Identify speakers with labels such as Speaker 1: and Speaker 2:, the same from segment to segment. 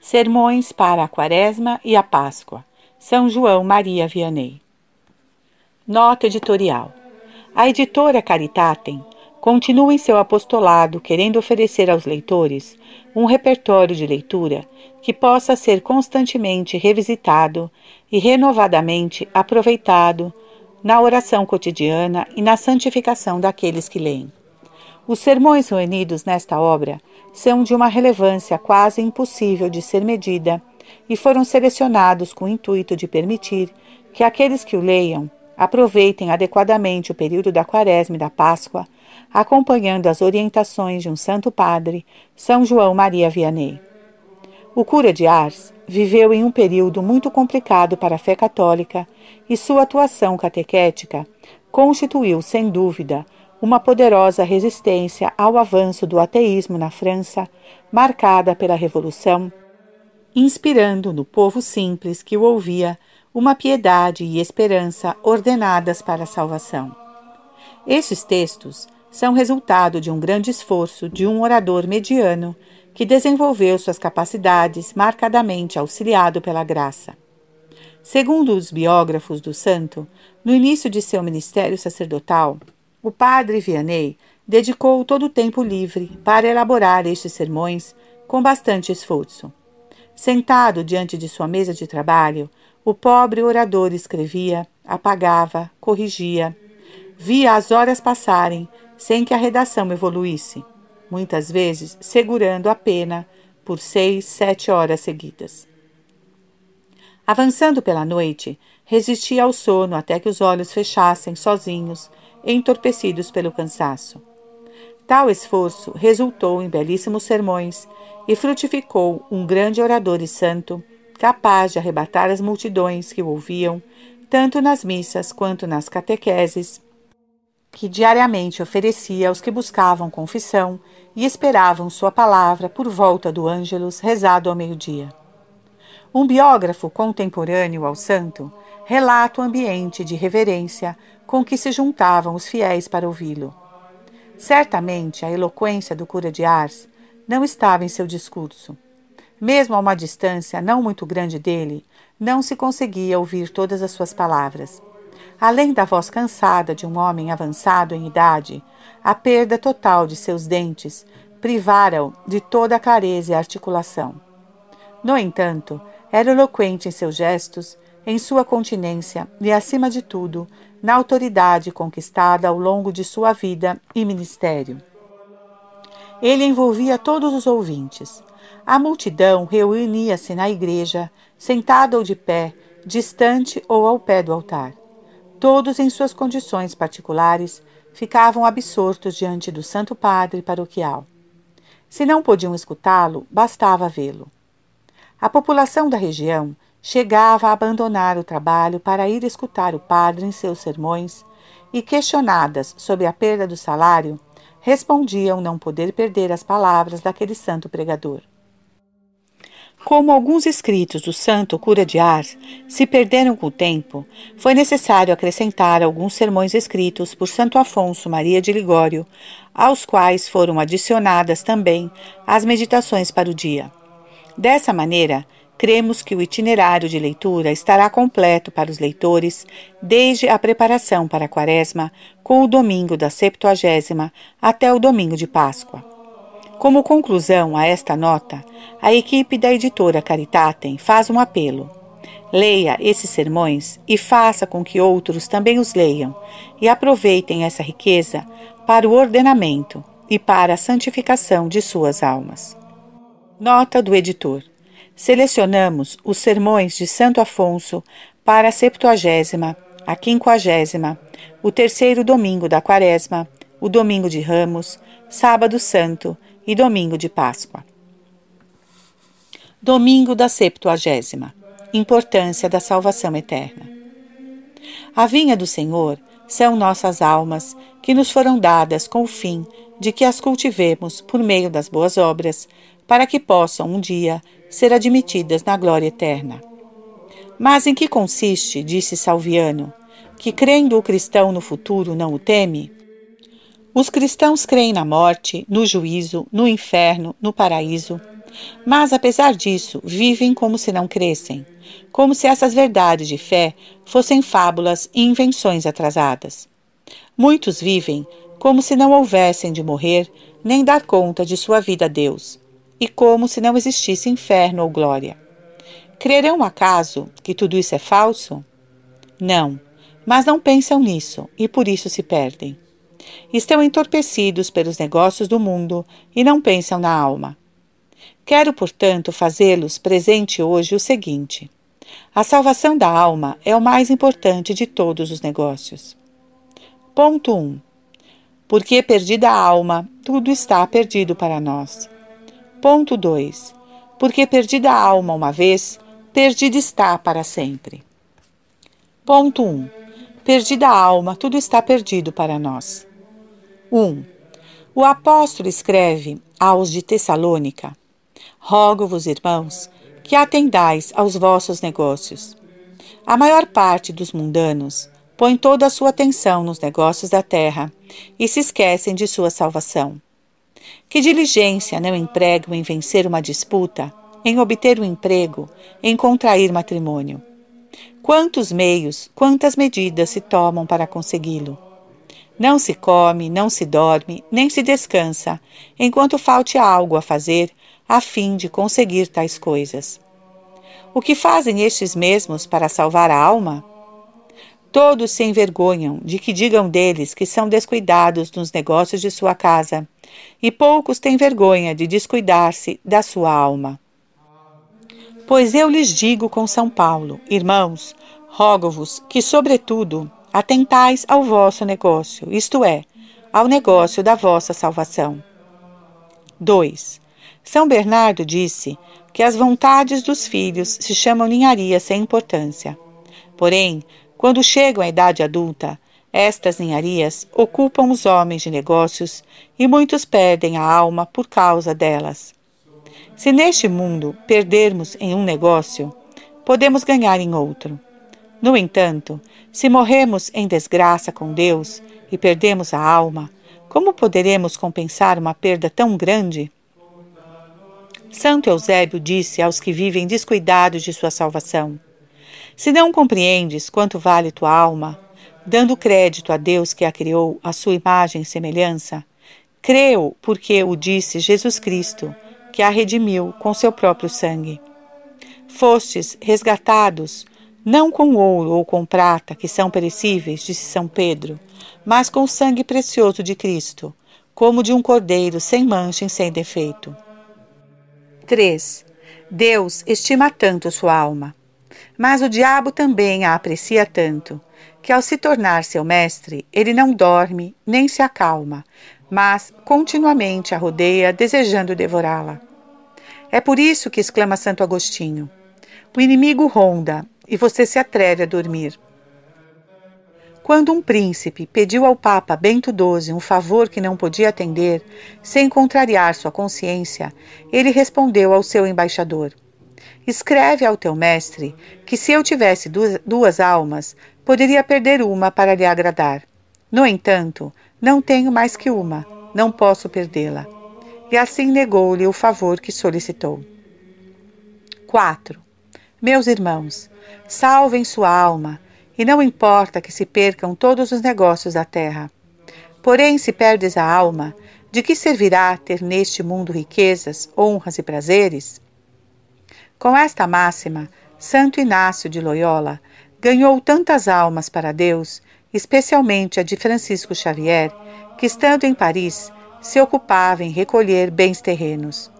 Speaker 1: Sermões para a Quaresma e a Páscoa. São João Maria Vianney. Nota editorial. A editora Caritatem continua em seu apostolado querendo oferecer aos leitores um repertório de leitura que possa ser constantemente revisitado e renovadamente aproveitado na oração cotidiana e na santificação daqueles que leem. Os sermões reunidos nesta obra são de uma relevância quase impossível de ser medida e foram selecionados com o intuito de permitir que aqueles que o leiam aproveitem adequadamente o período da Quaresma e da Páscoa, acompanhando as orientações de um Santo Padre, São João Maria Vianney. O cura de Ars viveu em um período muito complicado para a fé católica e sua atuação catequética constituiu, sem dúvida, uma poderosa resistência ao avanço do ateísmo na França, marcada pela Revolução, inspirando no povo simples que o ouvia uma piedade e esperança ordenadas para a salvação. Estes textos são resultado de um grande esforço de um orador mediano que desenvolveu suas capacidades marcadamente auxiliado pela graça. Segundo os biógrafos do santo, no início de seu ministério sacerdotal, o padre Vianney dedicou todo o tempo livre para elaborar estes sermões com bastante esforço. Sentado diante de sua mesa de trabalho, o pobre orador escrevia, apagava, corrigia. Via as horas passarem sem que a redação evoluísse, muitas vezes segurando a pena por seis, sete horas seguidas. Avançando pela noite, resistia ao sono até que os olhos fechassem sozinhos entorpecidos pelo cansaço. Tal esforço resultou em belíssimos sermões e frutificou um grande orador e santo, capaz de arrebatar as multidões que o ouviam, tanto nas missas quanto nas catequeses, que diariamente oferecia aos que buscavam confissão e esperavam sua palavra por volta do Ângelus rezado ao meio-dia. Um biógrafo contemporâneo ao santo relata o ambiente de reverência com que se juntavam os fiéis para ouvi-lo. Certamente a eloquência do cura de Ars não estava em seu discurso. Mesmo a uma distância não muito grande dele, não se conseguia ouvir todas as suas palavras. Além da voz cansada de um homem avançado em idade, a perda total de seus dentes privara-o de toda a clareza e articulação. No entanto, era eloquente em seus gestos, em sua continência e, acima de tudo, na autoridade conquistada ao longo de sua vida e ministério. Ele envolvia todos os ouvintes. A multidão reunia-se na igreja, sentada ou de pé, distante ou ao pé do altar. Todos, em suas condições particulares, ficavam absortos diante do Santo Padre paroquial. Se não podiam escutá-lo, bastava vê-lo. A população da região chegava a abandonar o trabalho para ir escutar o padre em seus sermões e, questionadas sobre a perda do salário, respondiam não poder perder as palavras daquele santo pregador. Como alguns escritos do santo cura de Ars se perderam com o tempo, foi necessário acrescentar alguns sermões escritos por Santo Afonso Maria de Ligório, aos quais foram adicionadas também as meditações para o dia. Dessa maneira, cremos que o itinerário de leitura estará completo para os leitores desde a preparação para a Quaresma, com o domingo da Septuagésima até o domingo de Páscoa. Como conclusão a esta nota, a equipe da editora Caritatem faz um apelo. Leia esses sermões e faça com que outros também os leiam e aproveitem essa riqueza para o ordenamento e para a santificação de suas almas. Nota do editor. Selecionamos os sermões de Santo Afonso para a septuagésima, a quinquagésima, o terceiro domingo da quaresma, o domingo de Ramos, sábado santo e domingo de Páscoa. Domingo da septuagésima. Importância da salvação eterna. A vinha do Senhor são nossas almas, que nos foram dadas com o fim de que as cultivemos por meio das boas obras, para que possam um dia ser admitidas na glória eterna. Mas em que consiste, disse Salviano, que crendo o cristão no futuro não o teme? Os cristãos creem na morte, no juízo, no inferno, no paraíso. Mas, apesar disso, vivem como se não crescem, como se essas verdades de fé fossem fábulas e invenções atrasadas. Muitos vivem como se não houvessem de morrer nem dar conta de sua vida a Deus, e como se não existisse inferno ou glória. Crerão acaso que tudo isso é falso? Não, mas não pensam nisso e por isso se perdem. Estão entorpecidos pelos negócios do mundo e não pensam na alma. Quero, portanto, fazê-los presente hoje o seguinte: a salvação da alma é o mais importante de todos os negócios. Ponto 1. Porque perdida a alma, tudo está perdido para nós. Ponto 2. Porque perdida a alma uma vez, perdida está para sempre. Ponto 1. Perdida a alma, tudo está perdido para nós. 1. O apóstolo escreve aos de Tessalônica: Rogo-vos, irmãos, que atendais aos vossos negócios. A maior parte dos mundanos põe toda a sua atenção nos negócios da terra e se esquecem de sua salvação. Que diligência não empregam em vencer uma disputa, em obter um emprego, em contrair matrimônio. Quantos meios, quantas medidas se tomam para consegui-lo? Não se come, não se dorme, nem se descansa, enquanto falte algo a fazer a fim de conseguir tais coisas. O que fazem estes mesmos para salvar a alma? Todos se envergonham de que digam deles que são descuidados nos negócios de sua casa, e poucos têm vergonha de descuidar-se da sua alma. Pois eu lhes digo com São Paulo, irmãos, rogo-vos que, sobretudo, atentais ao vosso negócio, isto é, ao negócio da vossa salvação. 2. São Bernardo disse que as vontades dos filhos se chamam ninharia sem importância. Porém, quando chegam à idade adulta, estas ninharias ocupam os homens de negócios e muitos perdem a alma por causa delas. Se neste mundo perdermos em um negócio, podemos ganhar em outro. No entanto, se morremos em desgraça com Deus e perdemos a alma, como poderemos compensar uma perda tão grande? Santo Eusébio disse aos que vivem descuidados de sua salvação: Se não compreendes quanto vale tua alma, dando crédito a Deus que a criou à sua imagem e semelhança, creu porque o disse Jesus Cristo que a redimiu com seu próprio sangue. Fostes resgatados, não com ouro ou com prata, que são perecíveis, disse São Pedro, mas com o sangue precioso de Cristo, como de um cordeiro sem mancha e sem defeito. 3. Deus estima tanto sua alma, mas o diabo também a aprecia tanto, que ao se tornar seu mestre, ele não dorme nem se acalma, mas continuamente a rodeia, desejando devorá-la. É por isso que exclama Santo Agostinho: O inimigo ronda e você se atreve a dormir. Quando um príncipe pediu ao Papa Bento XII um favor que não podia atender, sem contrariar sua consciência, ele respondeu ao seu embaixador: Escreve ao teu mestre que, se eu tivesse duas, duas almas, poderia perder uma para lhe agradar. No entanto, não tenho mais que uma, não posso perdê-la e assim negou-lhe o favor que solicitou. 4. Meus irmãos, salvem sua alma, e não importa que se percam todos os negócios da terra. Porém, se perdes a alma, de que servirá ter neste mundo riquezas, honras e prazeres? Com esta máxima, Santo Inácio de Loyola ganhou tantas almas para Deus, especialmente a de Francisco Xavier, que estando em Paris, se ocupava em recolher bens terrenos.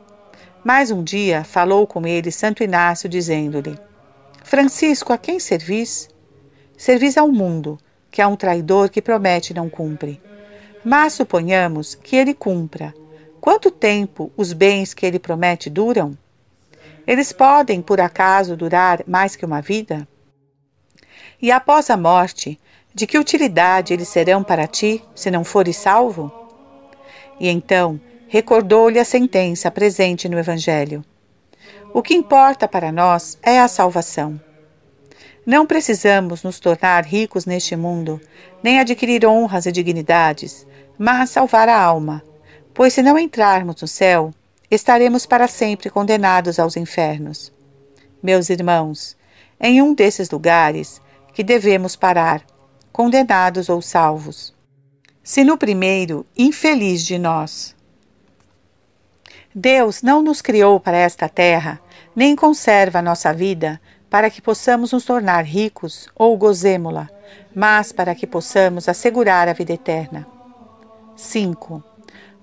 Speaker 1: Mais um dia falou com ele Santo Inácio, dizendo-lhe: Francisco, a quem servis? Servis ao mundo, que é um traidor que promete e não cumpre. Mas suponhamos que ele cumpra. Quanto tempo os bens que ele promete duram? Eles podem, por acaso, durar mais que uma vida? E após a morte, de que utilidade eles serão para ti, se não fores salvo? E então recordou-lhe a sentença presente no Evangelho. O que importa para nós é a salvação. Não precisamos nos tornar ricos neste mundo, nem adquirir honras e dignidades, mas salvar a alma, pois se não entrarmos no céu, estaremos para sempre condenados aos infernos. Meus irmãos, em um desses lugares que devemos parar, condenados ou salvos. Se no primeiro, infeliz de nós. Deus não nos criou para esta terra, nem conserva a nossa vida para que possamos nos tornar ricos ou gozêmola, mas para que possamos assegurar a vida eterna. 5.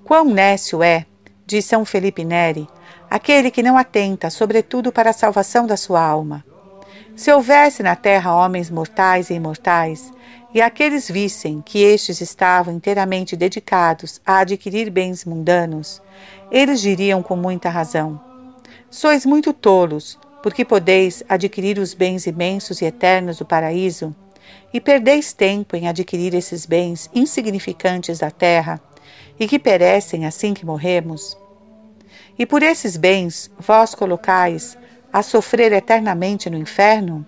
Speaker 1: Quão nécio é, diz São Felipe Neri, aquele que não atenta, sobretudo, para a salvação da sua alma. Se houvesse na terra homens mortais e imortais, e aqueles vissem que estes estavam inteiramente dedicados a adquirir bens mundanos, eles diriam com muita razão: Sois muito tolos, porque podeis adquirir os bens imensos e eternos do paraíso, e perdeis tempo em adquirir esses bens insignificantes da terra, e que perecem assim que morremos. E por esses bens vós colocais a sofrer eternamente no inferno?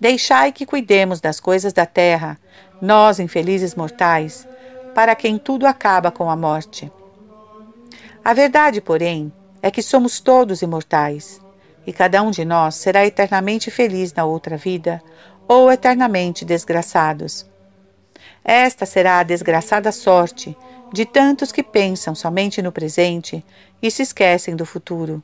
Speaker 1: Deixai que cuidemos das coisas da terra, nós, infelizes mortais, para quem tudo acaba com a morte. A verdade, porém, é que somos todos imortais, e cada um de nós será eternamente feliz na outra vida ou eternamente desgraçados. Esta será a desgraçada sorte de tantos que pensam somente no presente e se esquecem do futuro.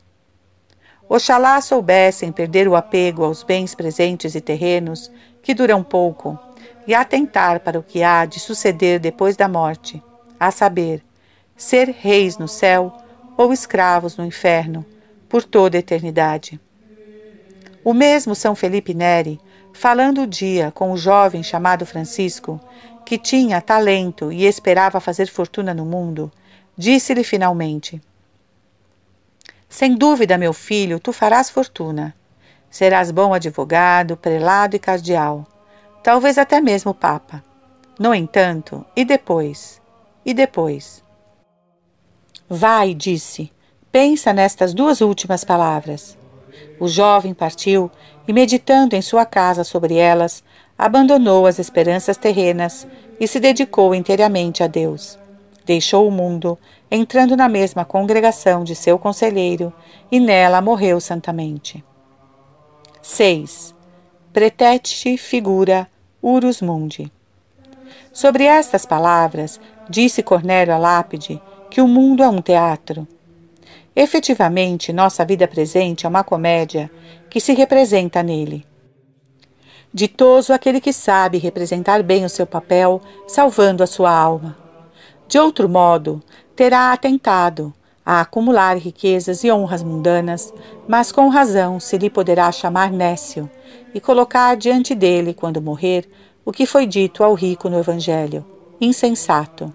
Speaker 1: Oxalá soubessem perder o apego aos bens presentes e terrenos, que duram pouco, e atentar para o que há de suceder depois da morte, a saber, ser reis no céu ou escravos no inferno, por toda a eternidade. O mesmo São Felipe Neri, falando o dia com o jovem chamado Francisco, que tinha talento e esperava fazer fortuna no mundo, disse-lhe finalmente: sem dúvida, meu filho, tu farás fortuna. Serás bom advogado, prelado e cardeal, talvez até mesmo papa. No entanto, e depois? E depois? Vai, disse, pensa nestas duas últimas palavras. O jovem partiu e, meditando em sua casa sobre elas, abandonou as esperanças terrenas e se dedicou inteiramente a Deus. Deixou o mundo entrando na mesma congregação de seu conselheiro, e nela morreu santamente. 6. Pretete figura urus mundi. Sobre estas palavras, disse Cornélio lápide que o mundo é um teatro. Efetivamente, nossa vida presente é uma comédia que se representa nele. Ditoso aquele que sabe representar bem o seu papel, salvando a sua alma. De outro modo, terá atentado a acumular riquezas e honras mundanas, mas com razão se lhe poderá chamar nécio e colocar diante dele, quando morrer, o que foi dito ao rico no Evangelho: insensato.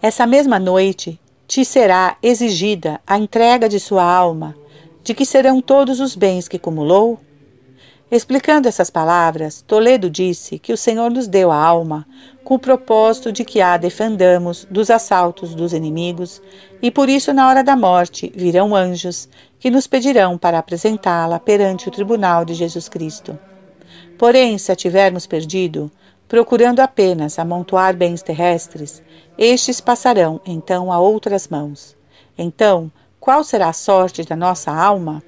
Speaker 1: Essa mesma noite te será exigida a entrega de sua alma, de que serão todos os bens que acumulou? Explicando essas palavras, Toledo disse que o Senhor nos deu a alma com o propósito de que a defendamos dos assaltos dos inimigos, e por isso, na hora da morte, virão anjos que nos pedirão para apresentá-la perante o tribunal de Jesus Cristo. Porém, se a tivermos perdido, procurando apenas amontoar bens terrestres, estes passarão então a outras mãos. Então, qual será a sorte da nossa alma?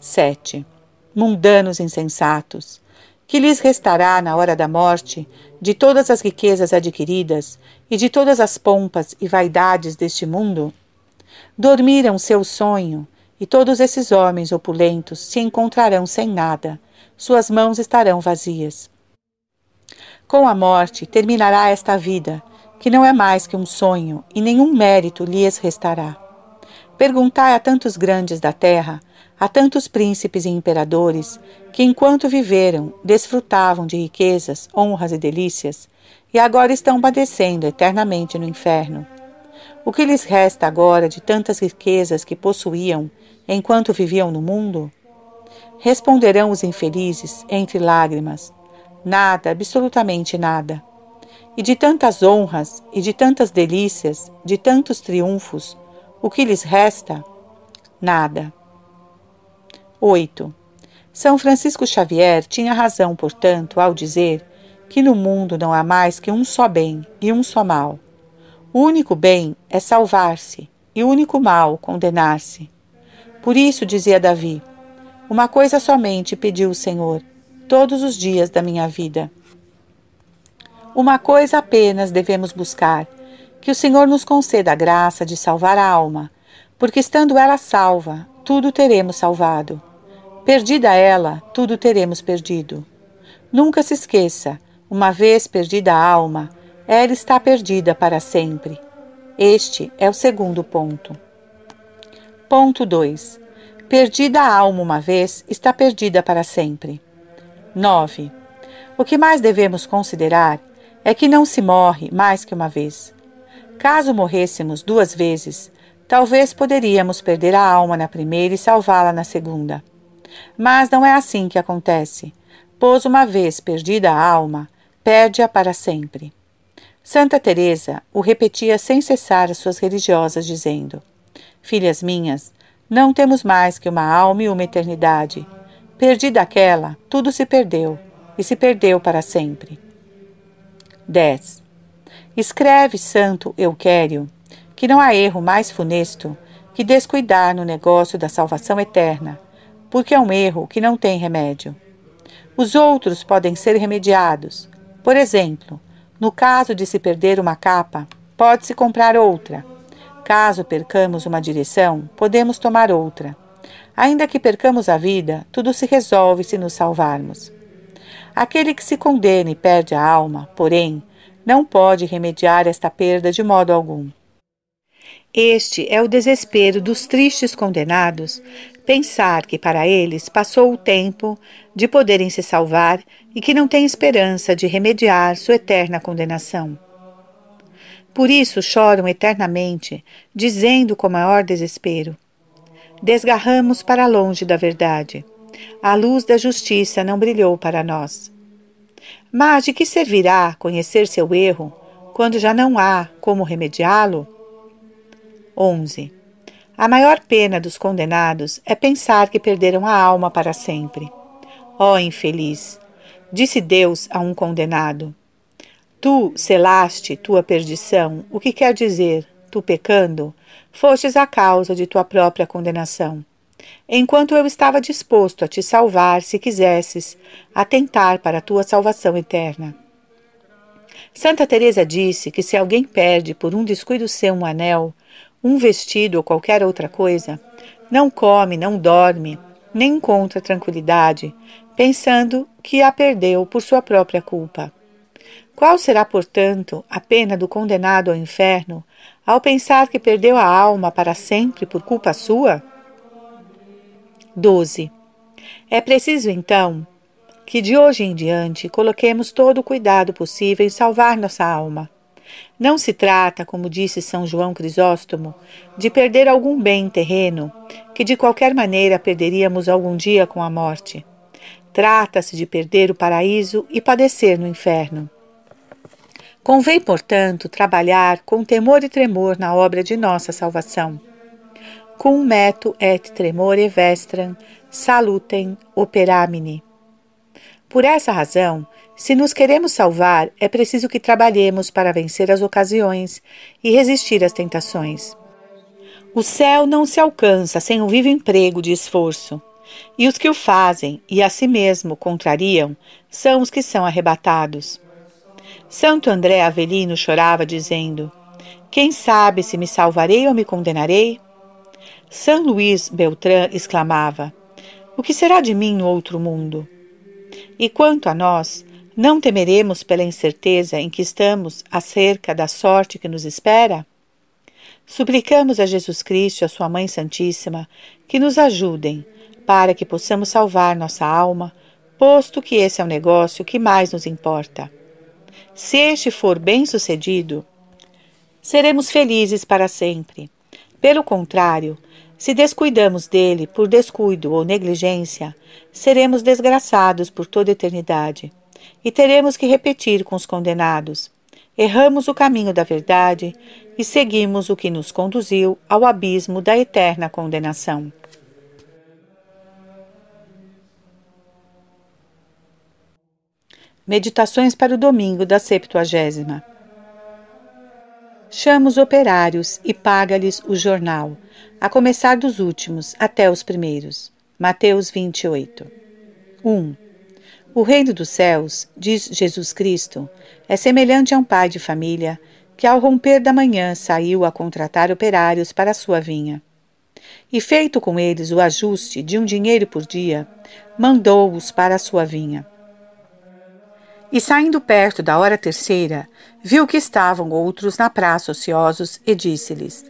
Speaker 1: 7 mundanos insensatos, que lhes restará na hora da morte de todas as riquezas adquiridas e de todas as pompas e vaidades deste mundo? Dormiram seu sonho, e todos esses homens opulentos se encontrarão sem nada, suas mãos estarão vazias. Com a morte terminará esta vida, que não é mais que um sonho, e nenhum mérito lhes restará. Perguntai a tantos grandes da terra Há tantos príncipes e imperadores que, enquanto viveram, desfrutavam de riquezas, honras e delícias, e agora estão padecendo eternamente no inferno. O que lhes resta agora de tantas riquezas que possuíam enquanto viviam no mundo? Responderão os infelizes, entre lágrimas: Nada, absolutamente nada. E de tantas honras, e de tantas delícias, de tantos triunfos, o que lhes resta? Nada. 8. São Francisco Xavier tinha razão, portanto, ao dizer que no mundo não há mais que um só bem e um só mal. O único bem é salvar-se, e o único mal condenar-se. Por isso dizia Davi: Uma coisa somente pediu o Senhor, todos os dias da minha vida. Uma coisa apenas devemos buscar: que o Senhor nos conceda a graça de salvar a alma, porque estando ela salva, tudo teremos salvado. Perdida ela, tudo teremos perdido. Nunca se esqueça, uma vez perdida a alma, ela está perdida para sempre. Este é o segundo ponto. Ponto 2. Perdida a alma uma vez, está perdida para sempre. 9. O que mais devemos considerar é que não se morre mais que uma vez. Caso morrêssemos duas vezes, talvez poderíamos perder a alma na primeira e salvá-la na segunda. Mas não é assim que acontece, pois uma vez perdida a alma, perde-a para sempre. Santa Teresa o repetia sem cessar às suas religiosas, dizendo: Filhas minhas, não temos mais que uma alma e uma eternidade. Perdida aquela, tudo se perdeu, e se perdeu para sempre. 10. Escreve Santo Euquério que não há erro mais funesto que descuidar no negócio da salvação eterna, porque é um erro que não tem remédio. Os outros podem ser remediados. Por exemplo, no caso de se perder uma capa, pode-se comprar outra. Caso percamos uma direção, podemos tomar outra. Ainda que percamos a vida, tudo se resolve se nos salvarmos. Aquele que se condena e perde a alma, porém, não pode remediar esta perda de modo algum. Este é o desespero dos tristes condenados, pensar que para eles passou o tempo de poderem se salvar e que não têm esperança de remediar sua eterna condenação. Por isso choram eternamente, dizendo com maior desespero: Desgarramos para longe da verdade. A luz da justiça não brilhou para nós. Mas de que servirá conhecer seu erro quando já não há como remediá-lo? 11. A maior pena dos condenados é pensar que perderam a alma para sempre. Ó oh, infeliz! Disse Deus a um condenado: Tu selaste tua perdição, o que quer dizer, tu pecando, fostes a causa de tua própria condenação. Enquanto eu estava disposto a te salvar, se quisesses, atentar para a tua salvação eterna. Santa Teresa disse que se alguém perde por um descuido seu um anel, um vestido ou qualquer outra coisa, não come, não dorme, nem encontra tranquilidade, pensando que a perdeu por sua própria culpa. Qual será, portanto, a pena do condenado ao inferno ao pensar que perdeu a alma para sempre por culpa sua? 12. É preciso, então, que de hoje em diante coloquemos todo o cuidado possível em salvar nossa alma. Não se trata, como disse São João Crisóstomo, de perder algum bem terreno, que de qualquer maneira perderíamos algum dia com a morte. Trata-se de perder o paraíso e padecer no inferno. Convém, portanto, trabalhar com temor e tremor na obra de nossa salvação. Cum metu et tremore vestram salutem operamini. Por essa razão, se nos queremos salvar, é preciso que trabalhemos para vencer as ocasiões e resistir às tentações. O céu não se alcança sem um vivo emprego de esforço, e os que o fazem e a si mesmo contrariam são os que são arrebatados. Santo André Avelino chorava, dizendo: Quem sabe se me salvarei ou me condenarei? São Luís Beltrán exclamava: O que será de mim no outro mundo? E quanto a nós, não temeremos pela incerteza em que estamos acerca da sorte que nos espera? Suplicamos a Jesus Cristo e a Sua Mãe Santíssima que nos ajudem para que possamos salvar nossa alma, posto que esse é o negócio que mais nos importa. Se este for bem sucedido, seremos felizes para sempre. Pelo contrário, se descuidamos dele por descuido ou negligência, seremos desgraçados por toda eternidade e teremos que repetir com os condenados. Erramos o caminho da verdade e seguimos o que nos conduziu ao abismo da eterna condenação. Meditações para o domingo da Septuagésima. Chama os operários e paga-lhes o jornal, a começar dos últimos até os primeiros. Mateus 28. 1. O reino dos céus, diz Jesus Cristo, é semelhante a um pai de família que, ao romper da manhã, saiu a contratar operários para a sua vinha. E, feito com eles o ajuste de um dinheiro por dia, mandou-os para a sua vinha. E saindo perto da hora terceira, viu que estavam outros na praça ociosos e disse-lhes: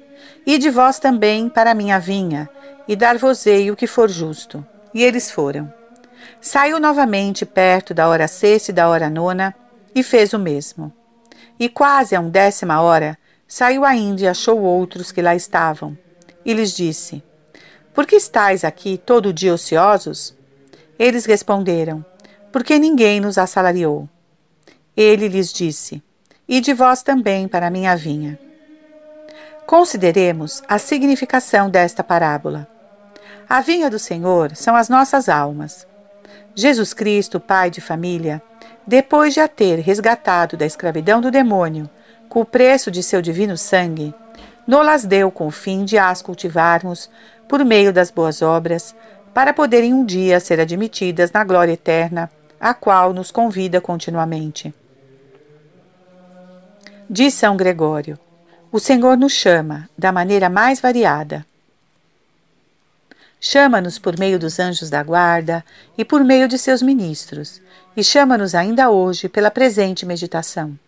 Speaker 1: Ide vós também para a minha vinha, e dar-vos-ei o que for justo. E eles foram. Saiu novamente perto da hora sexta e da hora nona, e fez o mesmo. E quase a um décima hora, saiu ainda e achou outros que lá estavam. E lhes disse: Por que estáis aqui todo dia ociosos? Eles responderam: Porque ninguém nos assalariou. Ele lhes disse: E de vós também para a minha vinha. Consideremos a significação desta parábola. A vinha do Senhor são as nossas almas. Jesus Cristo, pai de família, depois de a ter resgatado da escravidão do demônio com o preço de seu divino sangue, nolas deu com o fim de as cultivarmos por meio das boas obras, para poderem um dia ser admitidas na glória eterna, a qual nos convida continuamente. Diz São Gregório: O Senhor nos chama da maneira mais variada. Chama-nos por meio dos anjos da guarda e por meio de seus ministros, e chama-nos ainda hoje pela presente meditação.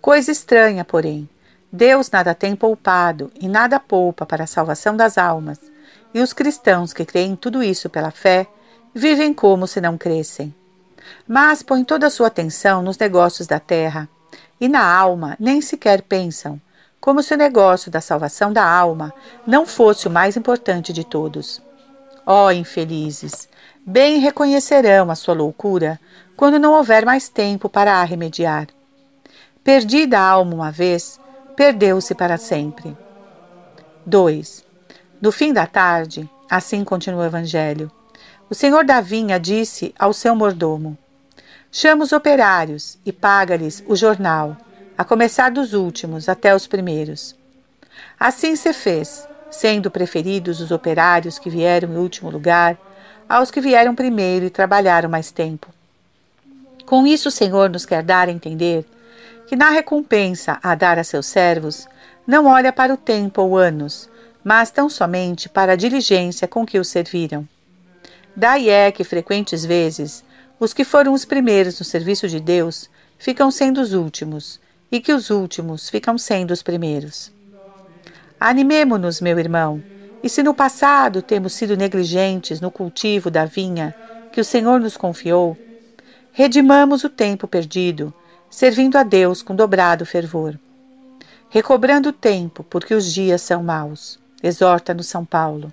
Speaker 1: Coisa estranha, porém, Deus nada tem poupado e nada poupa para a salvação das almas, e os cristãos que creem tudo isso pela fé vivem como se não crescem. Mas põem toda a sua atenção nos negócios da terra, e na alma nem sequer pensam, como se o negócio da salvação da alma não fosse o mais importante de todos. Ó oh, infelizes! Bem reconhecerão a sua loucura quando não houver mais tempo para a remediar. Perdida a alma uma vez, perdeu-se para sempre. 2. No fim da tarde, assim continua o Evangelho, o senhor da vinha disse ao seu mordomo: Chama os operários e paga-lhes o jornal, a começar dos últimos até os primeiros. Assim se fez, sendo preferidos os operários que vieram em último lugar aos que vieram primeiro e trabalharam mais tempo. Com isso, o Senhor nos quer dar a entender que, na recompensa a dar a seus servos, não olha para o tempo ou anos, mas tão somente para a diligência com que os serviram. Daí é que, frequentes vezes, os que foram os primeiros no serviço de Deus ficam sendo os últimos, e que os últimos ficam sendo os primeiros. Animemo-nos, meu irmão, e se no passado temos sido negligentes no cultivo da vinha que o Senhor nos confiou, redimamos o tempo perdido, servindo a Deus com dobrado fervor. Recobrando o tempo, porque os dias são maus, exorta-nos São Paulo.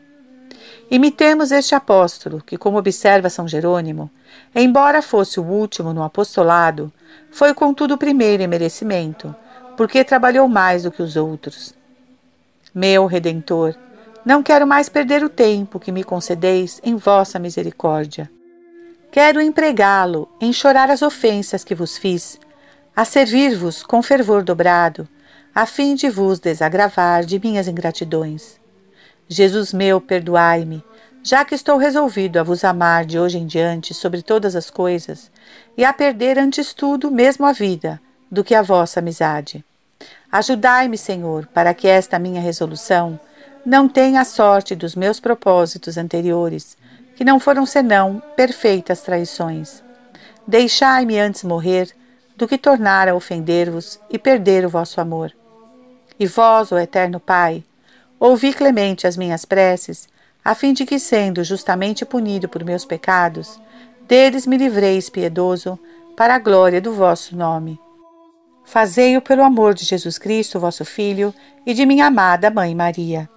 Speaker 1: Imitemos este apóstolo, que, como observa São Jerônimo, embora fosse o último no apostolado, foi contudo o primeiro em merecimento, porque trabalhou mais do que os outros. Meu Redentor, não quero mais perder o tempo que me concedeis em vossa misericórdia. Quero empregá-lo em chorar as ofensas que vos fiz, a servir-vos com fervor dobrado, a fim de vos desagravar de minhas ingratidões. Jesus meu, perdoai-me, já que estou resolvido a vos amar de hoje em diante sobre todas as coisas, e a perder antes tudo, mesmo a vida, do que a vossa amizade. Ajudai-me, Senhor, para que esta minha resolução não tenha a sorte dos meus propósitos anteriores, que não foram senão perfeitas traições. Deixai-me antes morrer do que tornar a ofender-vos e perder o vosso amor. E vós, ó Eterno Pai, Ouvi clemente as minhas preces, a fim de que, sendo justamente punido por meus pecados, deles me livreis, piedoso, para a glória do vosso nome. Fazei-o pelo amor de Jesus Cristo, vosso Filho, e de minha amada Mãe Maria.